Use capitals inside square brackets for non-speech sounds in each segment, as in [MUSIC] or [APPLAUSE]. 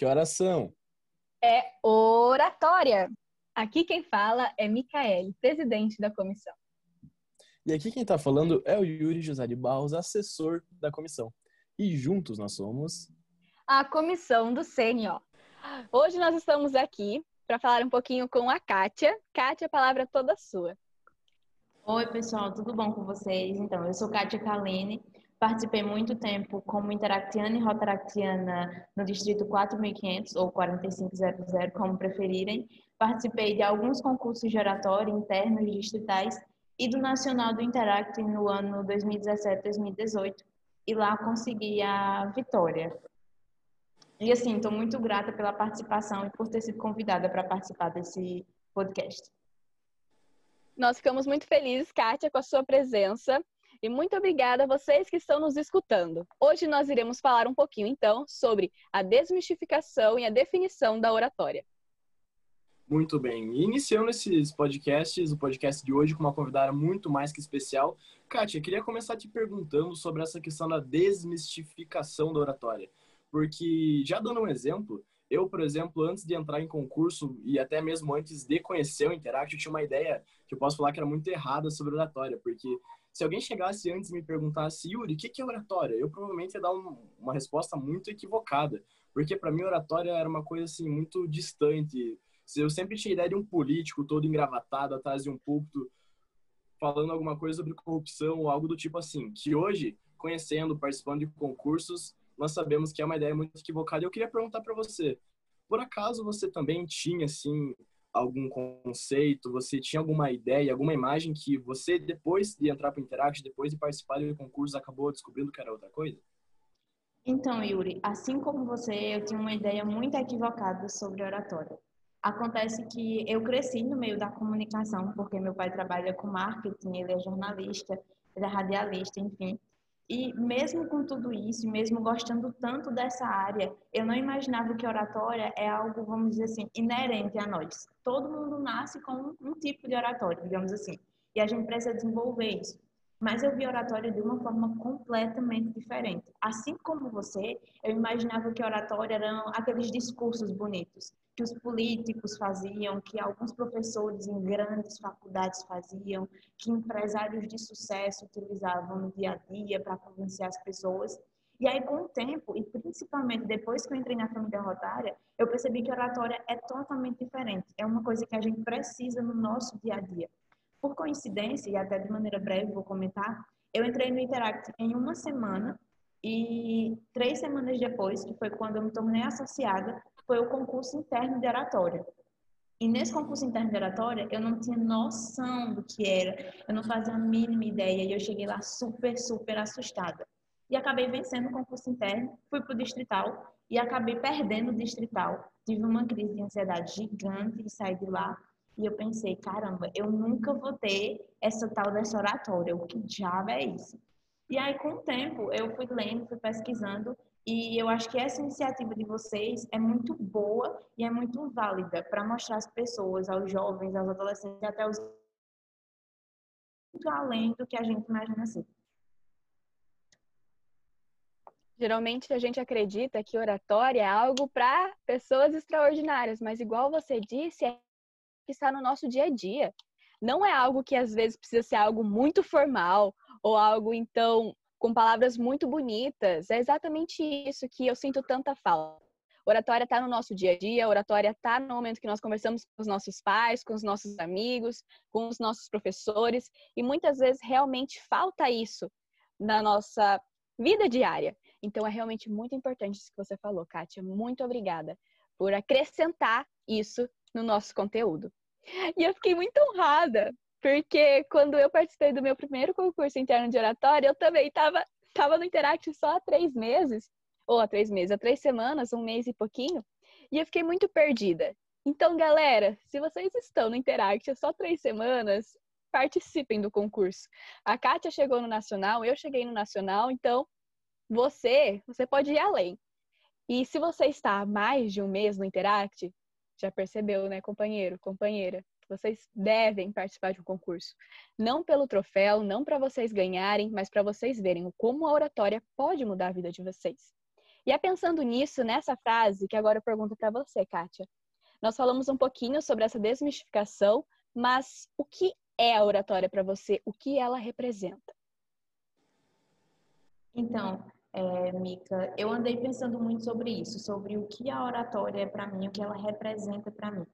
que horas são? É oratória. Aqui quem fala é Micaele, presidente da comissão. E aqui quem está falando é o Yuri José de Barros, assessor da comissão. E juntos nós somos a comissão do CNO. Hoje nós estamos aqui para falar um pouquinho com a Kátia. Kátia, a palavra é toda sua. Oi, pessoal, tudo bom com vocês? Então, eu sou Kátia Kalene, participei muito tempo como interactiana e rotaractiana no Distrito 4500 ou 4500, como preferirem. Participei de alguns concursos de oratória internos e distritais e do Nacional do Interact no ano 2017-2018 e lá consegui a vitória. E assim, estou muito grata pela participação e por ter sido convidada para participar desse podcast. Nós ficamos muito felizes, Kátia, com a sua presença. E muito obrigada a vocês que estão nos escutando. Hoje nós iremos falar um pouquinho, então, sobre a desmistificação e a definição da oratória. Muito bem. Iniciando esses podcasts, o podcast de hoje com uma convidada muito mais que especial. Kátia, queria começar te perguntando sobre essa questão da desmistificação da oratória. Porque, já dando um exemplo, eu, por exemplo, antes de entrar em concurso e até mesmo antes de conhecer o Interact, eu tinha uma ideia que eu posso falar que era muito errada sobre oratória, porque se alguém chegasse antes e me perguntasse, Yuri, o que é oratória? Eu provavelmente ia dar um, uma resposta muito equivocada, porque para mim oratória era uma coisa assim muito distante. Eu sempre tinha ideia de um político todo engravatado atrás de um púlpito falando alguma coisa sobre corrupção ou algo do tipo assim, que hoje, conhecendo, participando de concursos, nós sabemos que é uma ideia muito equivocada. Eu queria perguntar para você, por acaso você também tinha assim algum conceito, você tinha alguma ideia, alguma imagem que você depois de entrar para o Interact, depois de participar do concurso, acabou descobrindo que era outra coisa? Então, Yuri, assim como você, eu tinha uma ideia muito equivocada sobre oratória. Acontece que eu cresci no meio da comunicação, porque meu pai trabalha com marketing, ele é jornalista, ele é radialista, enfim. E mesmo com tudo isso, mesmo gostando tanto dessa área, eu não imaginava que oratória é algo, vamos dizer assim, inerente a nós. Todo mundo nasce com um, tipo de oratória, digamos assim. E a gente precisa desenvolver isso. Mas eu vi oratória de uma forma completamente diferente. Assim como você, eu imaginava que oratória eram aqueles discursos bonitos que os políticos faziam, que alguns professores em grandes faculdades faziam, que empresários de sucesso utilizavam no dia a dia para convencer as pessoas. E aí, com o tempo, e principalmente depois que eu entrei na família rotária, eu percebi que oratória é totalmente diferente. É uma coisa que a gente precisa no nosso dia a dia. Por coincidência, e até de maneira breve vou comentar, eu entrei no Interact em uma semana e três semanas depois, que foi quando eu me tornei associada, foi o concurso interno de oratória. E nesse concurso interno de oratória, eu não tinha noção do que era, eu não fazia a mínima ideia, e eu cheguei lá super, super assustada. E acabei vencendo o concurso interno, fui para o distrital e acabei perdendo o distrital. Tive uma crise de ansiedade gigante e saí de lá. E eu pensei, caramba, eu nunca vou ter essa tal dessa oratória, o que diabo é isso? E aí, com o tempo, eu fui lendo, fui pesquisando e eu acho que essa iniciativa de vocês é muito boa e é muito válida para mostrar às pessoas, aos jovens, aos adolescentes, até os muito além do que a gente imagina ser. Geralmente a gente acredita que oratória é algo para pessoas extraordinárias, mas igual você disse, é que está no nosso dia a dia. Não é algo que às vezes precisa ser algo muito formal ou algo então com palavras muito bonitas. É exatamente isso que eu sinto tanta falta. Oratória está no nosso dia a dia, oratória está no momento que nós conversamos com os nossos pais, com os nossos amigos, com os nossos professores, e muitas vezes realmente falta isso na nossa vida diária. Então é realmente muito importante isso que você falou, Kátia. Muito obrigada por acrescentar isso no nosso conteúdo. E eu fiquei muito honrada porque quando eu participei do meu primeiro concurso interno de oratória, eu também estava tava no Interact só há três meses, ou há três meses, há três semanas, um mês e pouquinho, e eu fiquei muito perdida. Então, galera, se vocês estão no Interact há só três semanas, participem do concurso. A Kátia chegou no Nacional, eu cheguei no Nacional, então você, você pode ir além. E se você está há mais de um mês no Interact, já percebeu, né, companheiro, companheira? Vocês devem participar de um concurso. Não pelo troféu, não para vocês ganharem, mas para vocês verem como a oratória pode mudar a vida de vocês. E é pensando nisso, nessa frase, que agora eu pergunto para você, Kátia. Nós falamos um pouquinho sobre essa desmistificação, mas o que é a oratória para você? O que ela representa? Então, é, Mica, eu andei pensando muito sobre isso, sobre o que a oratória é para mim, o que ela representa para mim.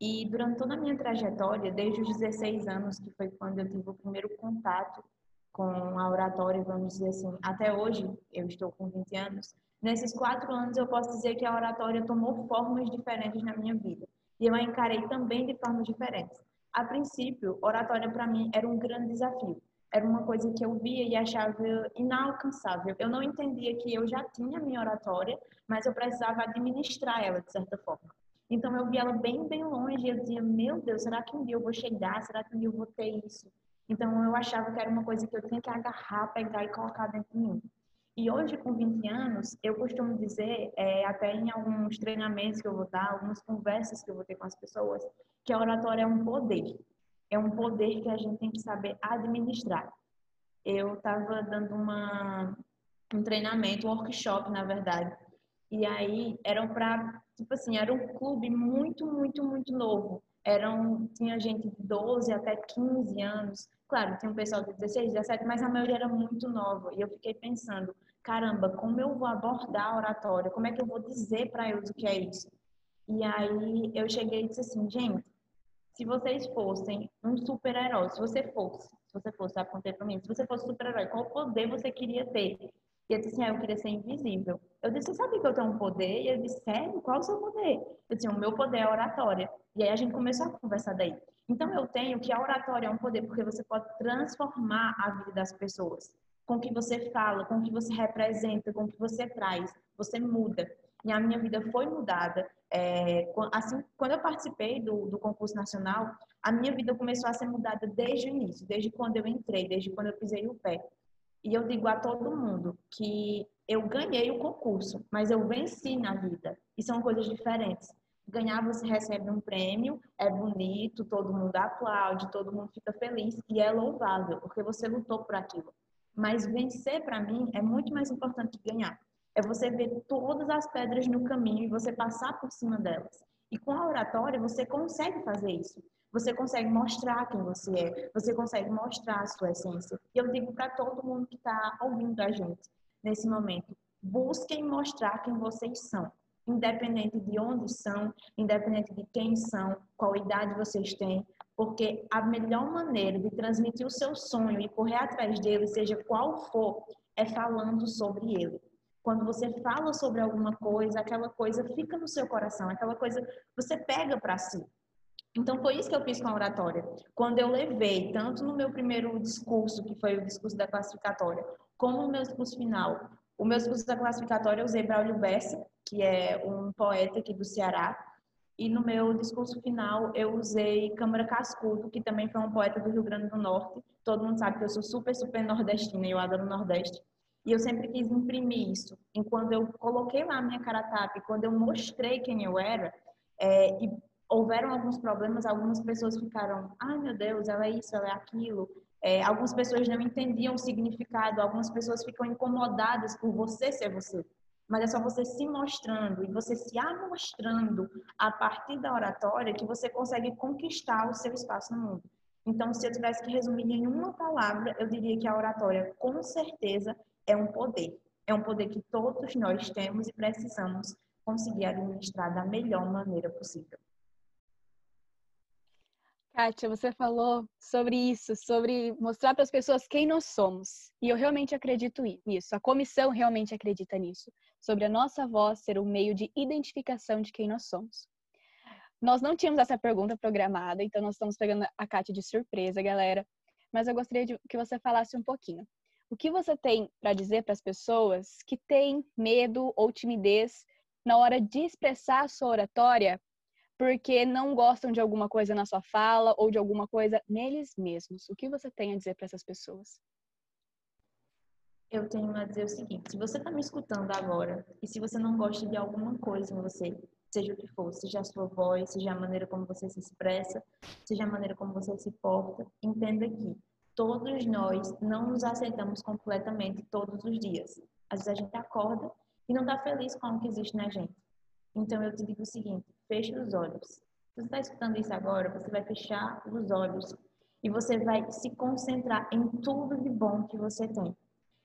E durante toda a minha trajetória, desde os 16 anos, que foi quando eu tive o primeiro contato com a oratória, vamos dizer assim, até hoje, eu estou com 20 anos, nesses quatro anos eu posso dizer que a oratória tomou formas diferentes na minha vida. E eu a encarei também de formas diferentes. A princípio, oratória para mim era um grande desafio era uma coisa que eu via e achava inalcançável. Eu não entendia que eu já tinha minha oratória, mas eu precisava administrar ela de certa forma. Então eu via ela bem, bem longe e eu dizia, meu Deus, será que um dia eu vou chegar? Será que um dia eu vou ter isso? Então eu achava que era uma coisa que eu tinha que agarrar, pegar e colocar dentro de mim. E hoje, com 20 anos, eu costumo dizer, é, até em alguns treinamentos que eu vou dar, algumas conversas que eu vou ter com as pessoas, que a oratória é um poder é um poder que a gente tem que saber administrar. Eu estava dando uma, um treinamento, um workshop, na verdade, e aí eram para, tipo assim, era um clube muito, muito, muito novo. Eram, tinha gente de 12 até 15 anos. Claro, tinha um pessoal de 16, 17, mas a maioria era muito nova. E eu fiquei pensando, caramba, como eu vou abordar a oratória? Como é que eu vou dizer para eles o que é isso? E aí eu cheguei e disse assim, gente, se vocês fossem um super-herói, se você fosse, se você fosse, apontei para mim, se você fosse super-herói, qual poder você queria ter? E eu disse assim, ah, eu queria ser invisível. Eu disse, sabe que eu tenho um poder? E ele disse, sério? Qual é o seu poder? Eu disse, o meu poder é oratória. E aí a gente começou a conversar daí. Então eu tenho que a oratória é um poder porque você pode transformar a vida das pessoas. Com o que você fala, com o que você representa, com o que você traz, você muda. E a minha vida foi mudada é, assim, quando eu participei do, do concurso nacional, a minha vida começou a ser mudada desde o início, desde quando eu entrei, desde quando eu pisei o pé. E eu digo a todo mundo que eu ganhei o concurso, mas eu venci na vida. E são coisas diferentes. Ganhar, você recebe um prêmio, é bonito, todo mundo aplaude, todo mundo fica feliz e é louvável, porque você lutou por aquilo. Mas vencer, para mim, é muito mais importante que ganhar. É você ver todas as pedras no caminho e você passar por cima delas. E com a oratória você consegue fazer isso. Você consegue mostrar quem você é, você consegue mostrar a sua essência. E eu digo para todo mundo que está ouvindo a gente nesse momento: busquem mostrar quem vocês são, independente de onde são, independente de quem são, qual idade vocês têm, porque a melhor maneira de transmitir o seu sonho e correr atrás dele, seja qual for, é falando sobre ele. Quando você fala sobre alguma coisa, aquela coisa fica no seu coração, aquela coisa você pega para si. Então foi isso que eu fiz com a oratória. Quando eu levei, tanto no meu primeiro discurso, que foi o discurso da classificatória, como no meu discurso final. O meu discurso da classificatória eu usei Braulio Bessa, que é um poeta aqui do Ceará, e no meu discurso final eu usei Câmara Cascudo, que também foi um poeta do Rio Grande do Norte. Todo mundo sabe que eu sou super, super nordestina e eu adoro o Nordeste. E eu sempre quis imprimir isso. E quando eu coloquei lá a minha cara tapa, quando eu mostrei quem eu era, é, e houveram alguns problemas, algumas pessoas ficaram, ai meu Deus, ela é isso, ela é aquilo. É, algumas pessoas não entendiam o significado, algumas pessoas ficam incomodadas por você ser você. Mas é só você se mostrando e você se amostrando a partir da oratória que você consegue conquistar o seu espaço no mundo. Então, se eu tivesse que resumir em uma palavra, eu diria que a oratória, com certeza, é um poder. É um poder que todos nós temos e precisamos conseguir administrar da melhor maneira possível. Kátia, você falou sobre isso, sobre mostrar para as pessoas quem nós somos. E eu realmente acredito nisso. A comissão realmente acredita nisso. Sobre a nossa voz ser um meio de identificação de quem nós somos. Nós não tínhamos essa pergunta programada, então nós estamos pegando a Kátia de surpresa, galera. Mas eu gostaria de que você falasse um pouquinho. O que você tem para dizer para as pessoas que têm medo ou timidez na hora de expressar a sua oratória porque não gostam de alguma coisa na sua fala ou de alguma coisa neles mesmos? O que você tem a dizer para essas pessoas? Eu tenho a dizer o seguinte: se você está me escutando agora e se você não gosta de alguma coisa em você, seja o que for, seja a sua voz, seja a maneira como você se expressa, seja a maneira como você se porta, entenda que todos nós não nos aceitamos completamente todos os dias. Às vezes a gente acorda e não está feliz com o que existe na gente. Então eu te digo o seguinte: feche os olhos. Se você está escutando isso agora, você vai fechar os olhos e você vai se concentrar em tudo de bom que você tem.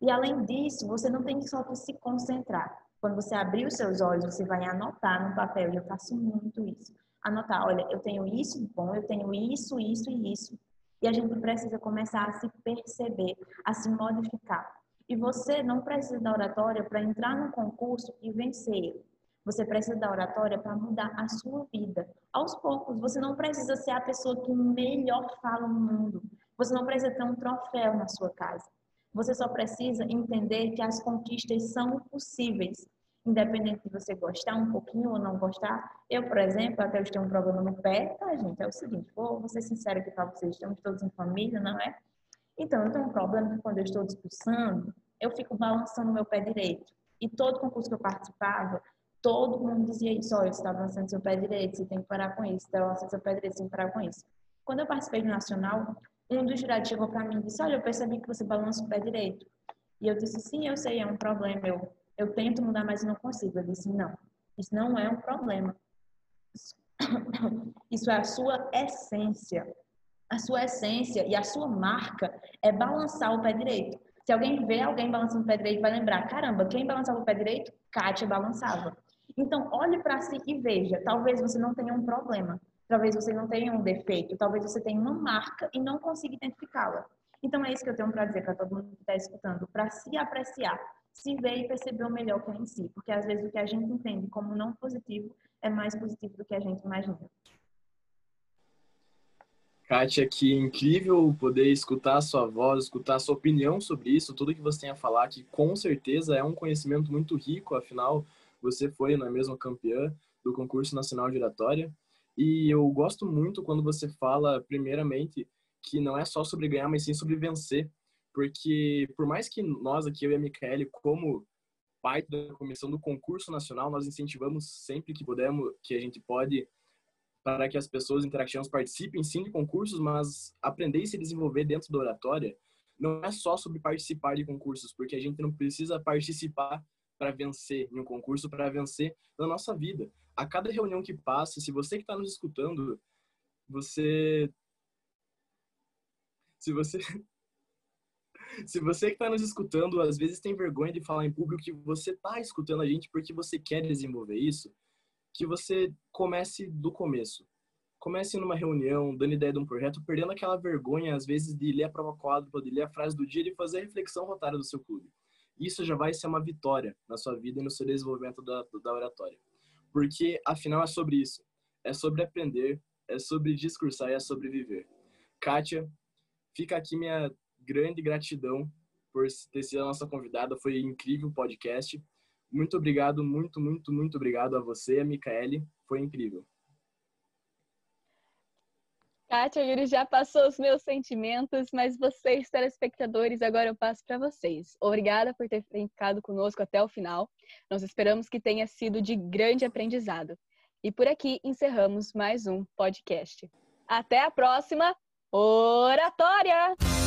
E além disso, você não tem só que se concentrar. Quando você abrir os seus olhos, você vai anotar no papel, e eu faço muito isso. Anotar, olha, eu tenho isso bom, eu tenho isso, isso e isso. E a gente precisa começar a se perceber, a se modificar. E você não precisa da oratória para entrar no concurso e vencer. Você precisa da oratória para mudar a sua vida. Aos poucos, você não precisa ser a pessoa que melhor fala no mundo. Você não precisa ter um troféu na sua casa. Você só precisa entender que as conquistas são possíveis, independente de você gostar um pouquinho ou não gostar. Eu, por exemplo, até hoje tenho um problema no pé, tá, gente? É o seguinte, vou, vou ser sincera aqui para vocês, estamos todos em família, não é? Então, eu tenho um problema que quando eu estou discursando, eu fico balançando meu pé direito. E todo concurso que eu participava, todo mundo dizia isso, olha, você está balançando seu pé direito, você tem que parar com isso, você está balançando seu pé direito, você tem que parar com isso. Quando eu participei do Nacional, um dos jurados chegou para mim e disse: Olha, eu percebi que você balança o pé direito. E eu disse: Sim, eu sei, é um problema. Eu, eu tento mudar, mas não consigo. Ele disse: Não, isso não é um problema. [COUGHS] Isso é a sua essência. A sua essência e a sua marca é balançar o pé direito. Se alguém vê alguém balançando o pé direito, vai lembrar: caramba, quem balançava o pé direito? Kátia balançava. Então, olhe para si e veja. Talvez você não tenha um problema, Talvez você não tenha um defeito, talvez você tenha uma marca e não consiga identificá-la. Então é isso que eu tenho para dizer para todo mundo que está escutando, para se apreciar, se ver e perceber o melhor que é em si, porque às vezes o que a gente entende como não positivo é mais positivo do que a gente imagina. Kátia, que incrível poder escutar a sua voz, escutar a sua opinião sobre isso, tudo que você tem a falar, que com certeza é um conhecimento muito rico, afinal, você foi, não é mesmo, campeã do concurso nacional de oratória. E eu gosto muito quando você fala, primeiramente, que não é só sobre ganhar, mas sim sobre vencer. Porque, por mais que nós aqui, eu e a Micaele, como parte da comissão do concurso nacional, nós incentivamos sempre que podemos, que a gente pode, para que as pessoas interactivas participem sim de concursos, mas aprender e se desenvolver dentro da oratória não é só sobre participar de concursos, porque a gente não precisa participar para vencer em um concurso, para vencer na nossa vida. A cada reunião que passa, se você que está nos escutando, você. Se você. Se você que está nos escutando, às vezes tem vergonha de falar em público que você está escutando a gente porque você quer desenvolver isso, que você comece do começo. Comece numa reunião, dando ideia de um projeto, perdendo aquela vergonha, às vezes, de ler a prova quádrupla, de ler a frase do dia, de fazer a reflexão rotária do seu clube isso já vai ser uma vitória na sua vida e no seu desenvolvimento da, da oratória. Porque, afinal, é sobre isso. É sobre aprender, é sobre discursar e é sobre viver. Kátia, fica aqui minha grande gratidão por ter sido a nossa convidada. Foi incrível o podcast. Muito obrigado, muito, muito, muito obrigado a você, a Micaele. Foi incrível. Kátia Yuri já passou os meus sentimentos, mas vocês, telespectadores, agora eu passo para vocês. Obrigada por ter ficado conosco até o final. Nós esperamos que tenha sido de grande aprendizado. E por aqui encerramos mais um podcast. Até a próxima Oratória!